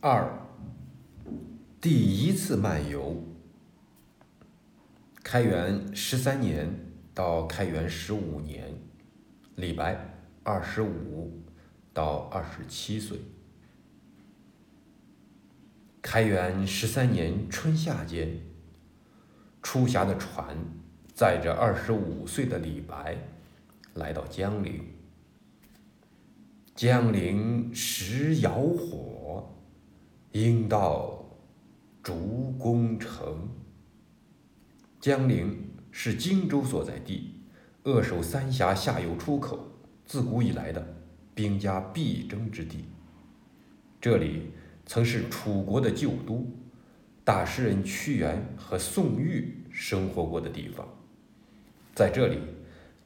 二，第一次漫游。开元十三年到开元十五年，李白二十五到二十七岁。开元十三年春夏间，出峡的船载着二十五岁的李白来到江陵。江陵时摇火。应到竹宫城。江陵是荆州所在地，扼守三峡下游出口，自古以来的兵家必争之地。这里曾是楚国的旧都，大诗人屈原和宋玉生活过的地方。在这里，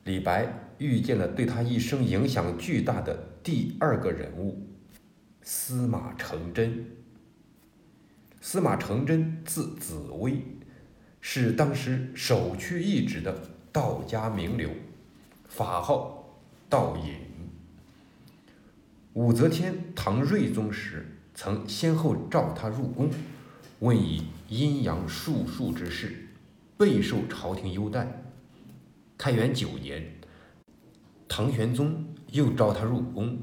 李白遇见了对他一生影响巨大的第二个人物——司马承祯。司马承祯字子微，是当时首屈一指的道家名流，法号道隐。武则天唐睿宗时，曾先后召他入宫，问以阴阳术数之事，备受朝廷优待。开元九年，唐玄宗又召他入宫，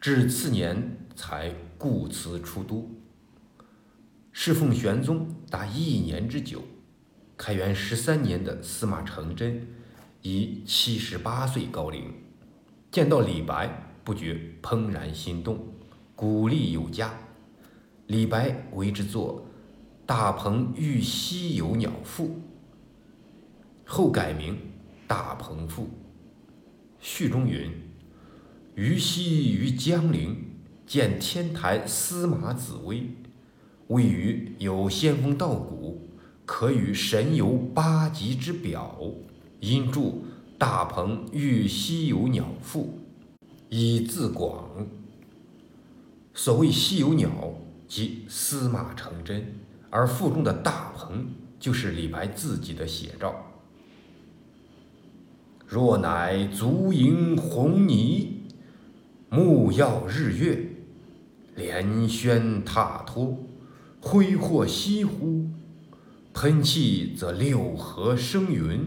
至次年才故辞出都。侍奉玄宗达一年之久，开元十三年的司马承祯已七十八岁高龄，见到李白不觉怦然心动，鼓励有加。李白为之作《大鹏欲西游鸟赋》，后改名《大鹏赋》。序中云：“虞兮于江陵，见天台司马子微。”谓于有仙风道骨，可与神游八极之表，因著《大鹏欲西游鸟赋》，以自广。所谓西游鸟，即司马承祯，而赋中的大鹏，就是李白自己的写照。若乃足盈红泥，目耀日月，连轩踏脱。挥霍西湖，喷气则六合生云；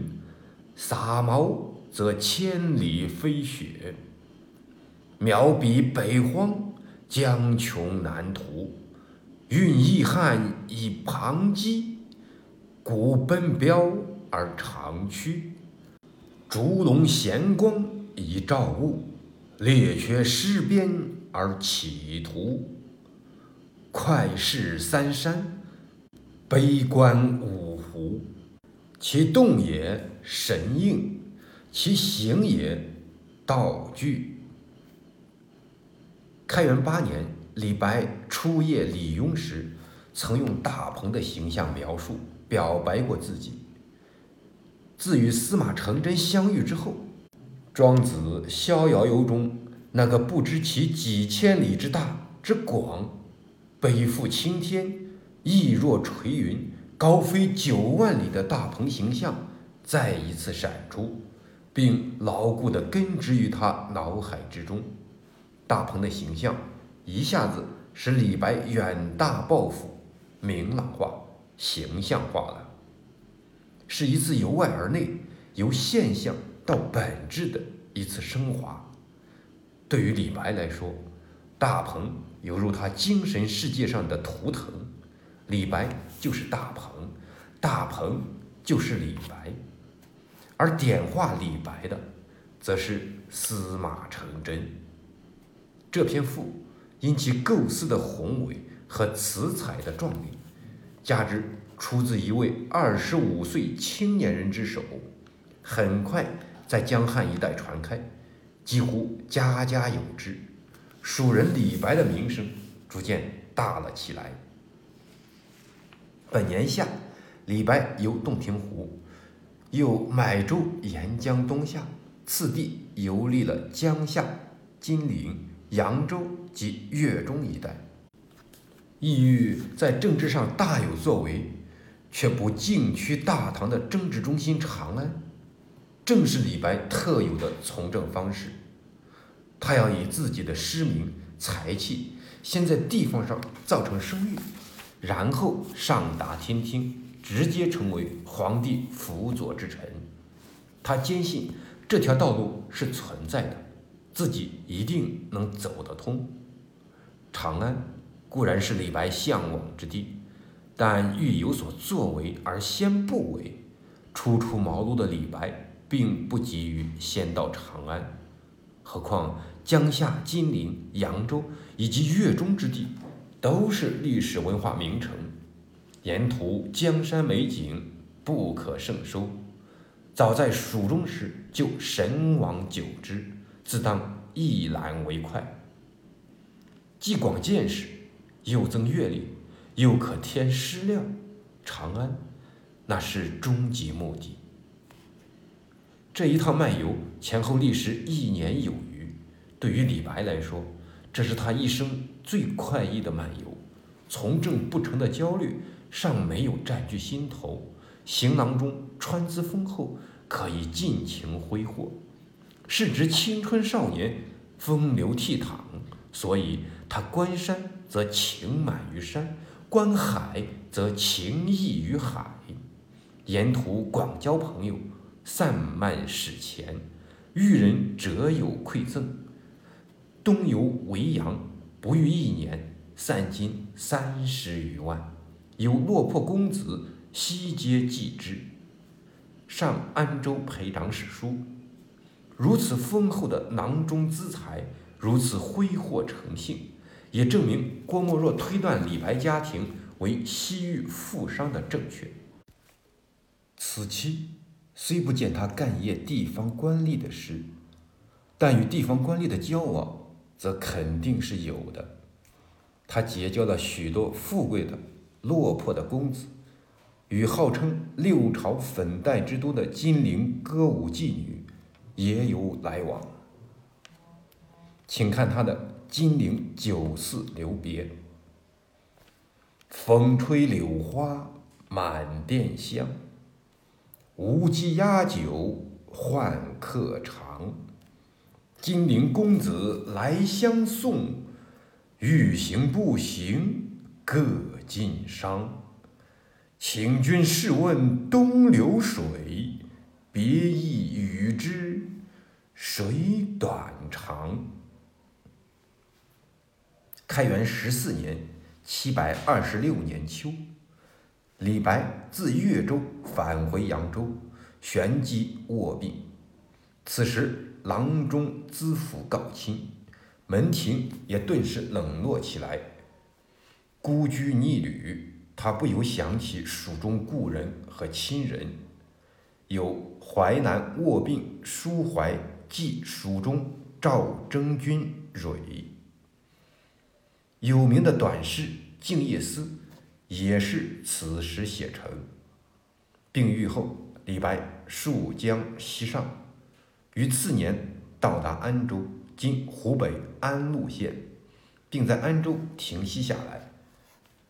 撒毛则千里飞雪。渺比北荒，江穷南途。运易汉以庞击，古奔彪而长驱。烛龙闲光以照物，列缺失边而企图。快视三山，悲观五湖。其动也神应，其行也道具。开元八年，李白初谒李邕时，曾用大鹏的形象描述表白过自己。自与司马承祯相遇之后，庄子《逍遥游》中那个不知其几千里之大之广。背负青天，翼若垂云，高飞九万里的大鹏形象再一次闪出，并牢固地根植于他脑海之中。大鹏的形象一下子使李白远大抱负明朗化、形象化了，是一次由外而内、由现象到本质的一次升华。对于李白来说，大鹏。犹如他精神世界上的图腾，李白就是大鹏，大鹏就是李白，而点化李白的，则是司马承祯。这篇赋因其构思的宏伟和词采的壮丽，加之出自一位二十五岁青年人之手，很快在江汉一带传开，几乎家家有之。蜀人李白的名声逐渐大了起来。本年夏，李白游洞庭湖，又买舟沿江东下，次第游历了江夏、金陵、扬州及粤中一带，意欲在政治上大有作为，却不禁区大唐的政治中心长安，正是李白特有的从政方式。他要以自己的诗名才气，先在地方上造成声誉，然后上达天听，直接成为皇帝辅佐之臣。他坚信这条道路是存在的，自己一定能走得通。长安固然是李白向往之地，但欲有所作为而先不为。初出茅庐的李白并不急于先到长安，何况江夏、金陵、扬州以及粤中之地都是历史文化名城，沿途江山美景不可胜收。早在蜀中时就神往久之，自当一览为快。既广见识，又增阅历，又可添诗料，长安。那是终极目的。这一趟漫游前后历时一年有余，对于李白来说，这是他一生最快意的漫游。从政不成的焦虑尚没有占据心头，行囊中穿资丰厚，可以尽情挥霍。是指青春少年，风流倜傥，所以他观山则情满于山，观海则情溢于海。沿途广交朋友，散漫使钱，遇人折有馈赠。东游维扬，不逾一年，散金三十余万，有落魄公子悉皆记之。上安州陪长史书，如此丰厚的囊中资财，如此挥霍成性，也证明郭沫若推断李白家庭为西域富商的正确。此期虽不见他干谒地方官吏的事，但与地方官吏的交往则肯定是有的。他结交了许多富贵的、落魄的公子，与号称六朝粉黛之都的金陵歌舞妓女也有来往。请看他的《金陵酒肆留别》：风吹柳花满店香。无鸡压酒换客尝，金陵公子来相送，欲行不行各尽觞。请君试问东流水，别意与之谁短长？开元十四年（七百二十六年秋）。李白自越州返回扬州，旋即卧病。此时郎中资府告亲，门庭也顿时冷落起来。孤居逆旅，他不由想起蜀中故人和亲人，有淮南卧病抒怀寄蜀中赵征君蕊。有名的短诗《静夜思》。也是此时写成。病愈后，李白溯江西上，于次年到达安州（今湖北安陆县），并在安州停息下来。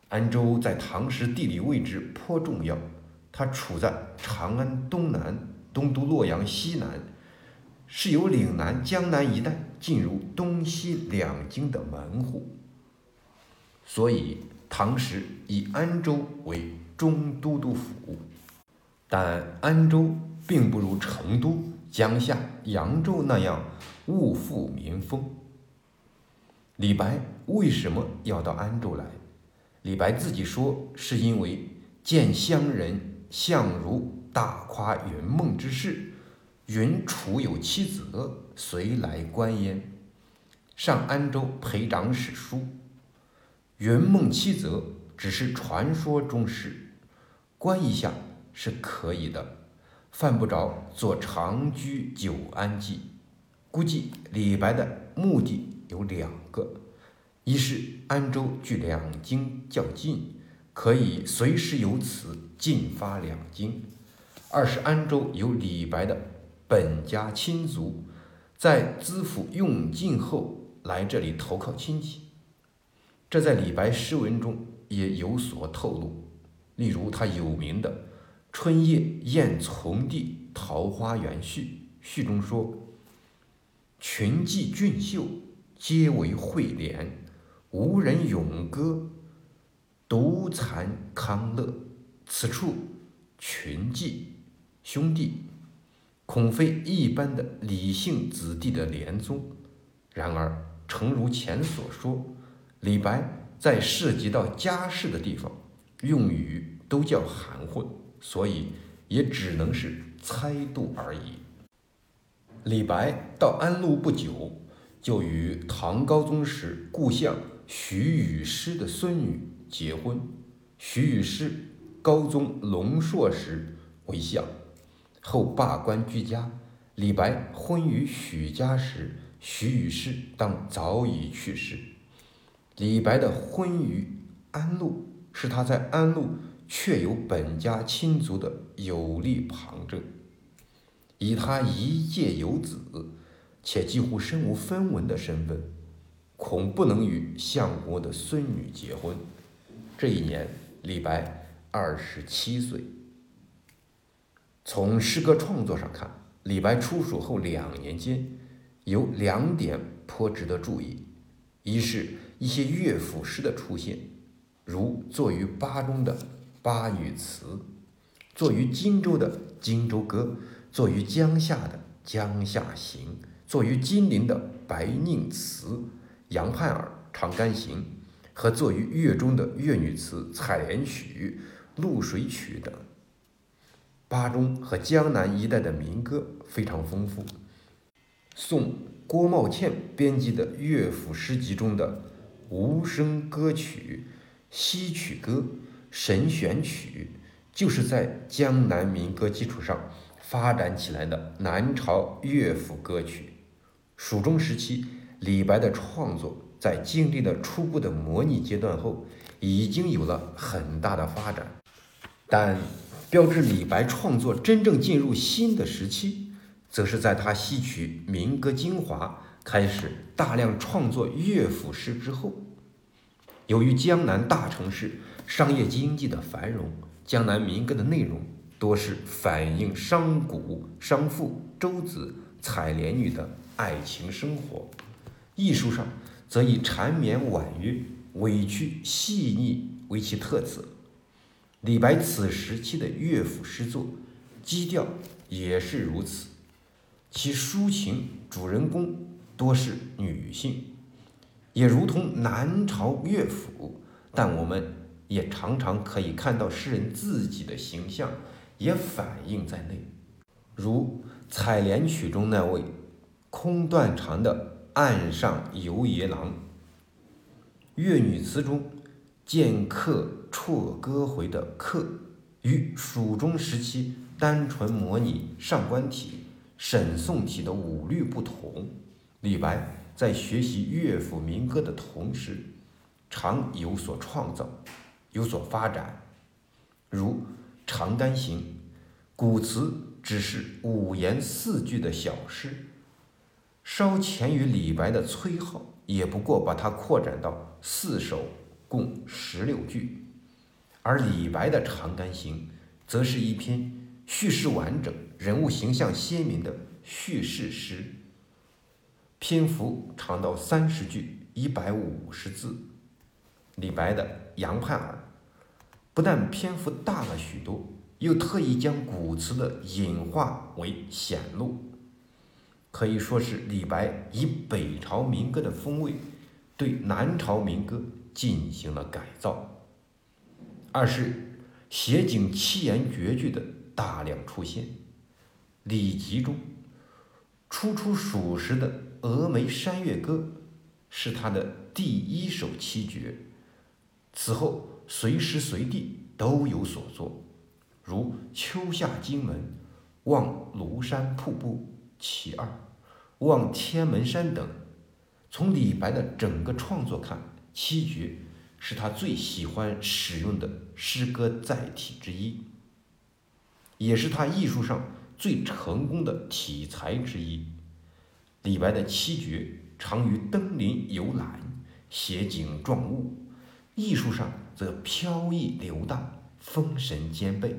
安州在唐时地理位置颇重要，它处在长安东南，东都洛阳西南，是由岭南、江南一带进入东西两京的门户，所以。唐时以安州为中都督府，但安州并不如成都、江夏、扬州那样物富民丰。李白为什么要到安州来？李白自己说，是因为见乡人相如大夸云梦之事，云楚有妻子，随来观焉。上安州陪长史书。云梦七则只是传说中事，观一下是可以的，犯不着做长居久安记。估计李白的目的有两个：一是安州距两京较近，可以随时由此进发两京；二是安州有李白的本家亲族，在资府用尽后来这里投靠亲戚。这在李白诗文中也有所透露，例如他有名的《春夜宴从弟桃花源序》，序中说：“群妓俊秀，皆为惠怜，无人咏歌，独惭康乐。此处群妓兄弟，恐非一般的李姓子弟的连宗。然而，诚如前所说，李白在涉及到家事的地方，用语都较含混，所以也只能是猜度而已。李白到安陆不久，就与唐高宗时故相徐与师的孙女结婚。徐与师高宗龙朔时为相，后罢官居家。李白婚于许家时，徐与师当早已去世。李白的婚于安陆，是他在安陆确有本家亲族的有力旁证。以他一介游子，且几乎身无分文的身份，恐不能与相国的孙女结婚。这一年，李白二十七岁。从诗歌创作上看，李白出蜀后两年间，有两点颇值得注意：一是一些乐府诗的出现，如作于巴中的《巴女词》，作于荆州的《荆州歌》。作于江夏的《江夏行》，作于金陵的《白宁词》《杨盼儿长干行》，和作于粤中的粤女词《采莲曲》《露水曲》等。巴中和江南一带的民歌非常丰富。宋郭茂倩编辑的乐府诗集中的《无声歌曲》《戏曲歌》《神选曲》，就是在江南民歌基础上。发展起来的南朝乐府歌曲，蜀中时期，李白的创作在经历了初步的模拟阶段后，已经有了很大的发展。但标志李白创作真正进入新的时期，则是在他吸取民歌精华，开始大量创作乐府诗之后。由于江南大城市商业经济的繁荣，江南民歌的内容。多是反映商贾、商妇、舟子、采莲女的爱情生活；艺术上则以缠绵婉约、委屈细腻为其特色。李白此时期的乐府诗作，基调也是如此。其抒情主人公多是女性，也如同南朝乐府，但我们也常常可以看到诗人自己的形象。也反映在内，如《采莲曲》中那位空断肠的岸上游爷郎，《越女词》中见客辍歌回的客，与蜀中时期单纯模拟上官体、沈宋体的五律不同。李白在学习乐府民歌的同时，常有所创造，有所发展，如。《长干行》古词只是五言四句的小诗，稍前于李白的崔颢，也不过把它扩展到四首，共十六句。而李白的《长干行》则是一篇叙事完整、人物形象鲜明的叙事诗，篇幅长到三十句，一百五十字。李白的《杨盼儿》。不但篇幅大了许多，又特意将古词的隐化为显露，可以说是李白以北朝民歌的风味对南朝民歌进行了改造。二是写景七言绝句的大量出现，《礼集》中初出蜀时的《峨眉山月歌》是他的第一首七绝，此后。随时随地都有所作，如《秋下荆门》《望庐山瀑布》其二，《望天门山》等。从李白的整个创作看，七绝是他最喜欢使用的诗歌载体之一，也是他艺术上最成功的题材之一。李白的七绝常于登临游览，写景状物，艺术上。则飘逸流荡，风神兼备，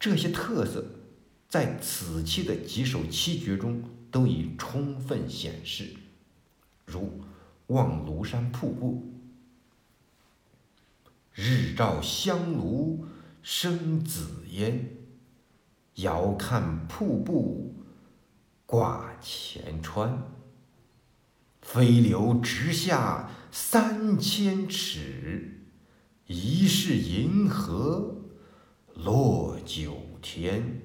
这些特色在此期的几首七绝中都已充分显示。如望庐山瀑布。日照香炉生紫烟，遥看瀑布挂前川。飞流直下三千尺，疑是银河落九天。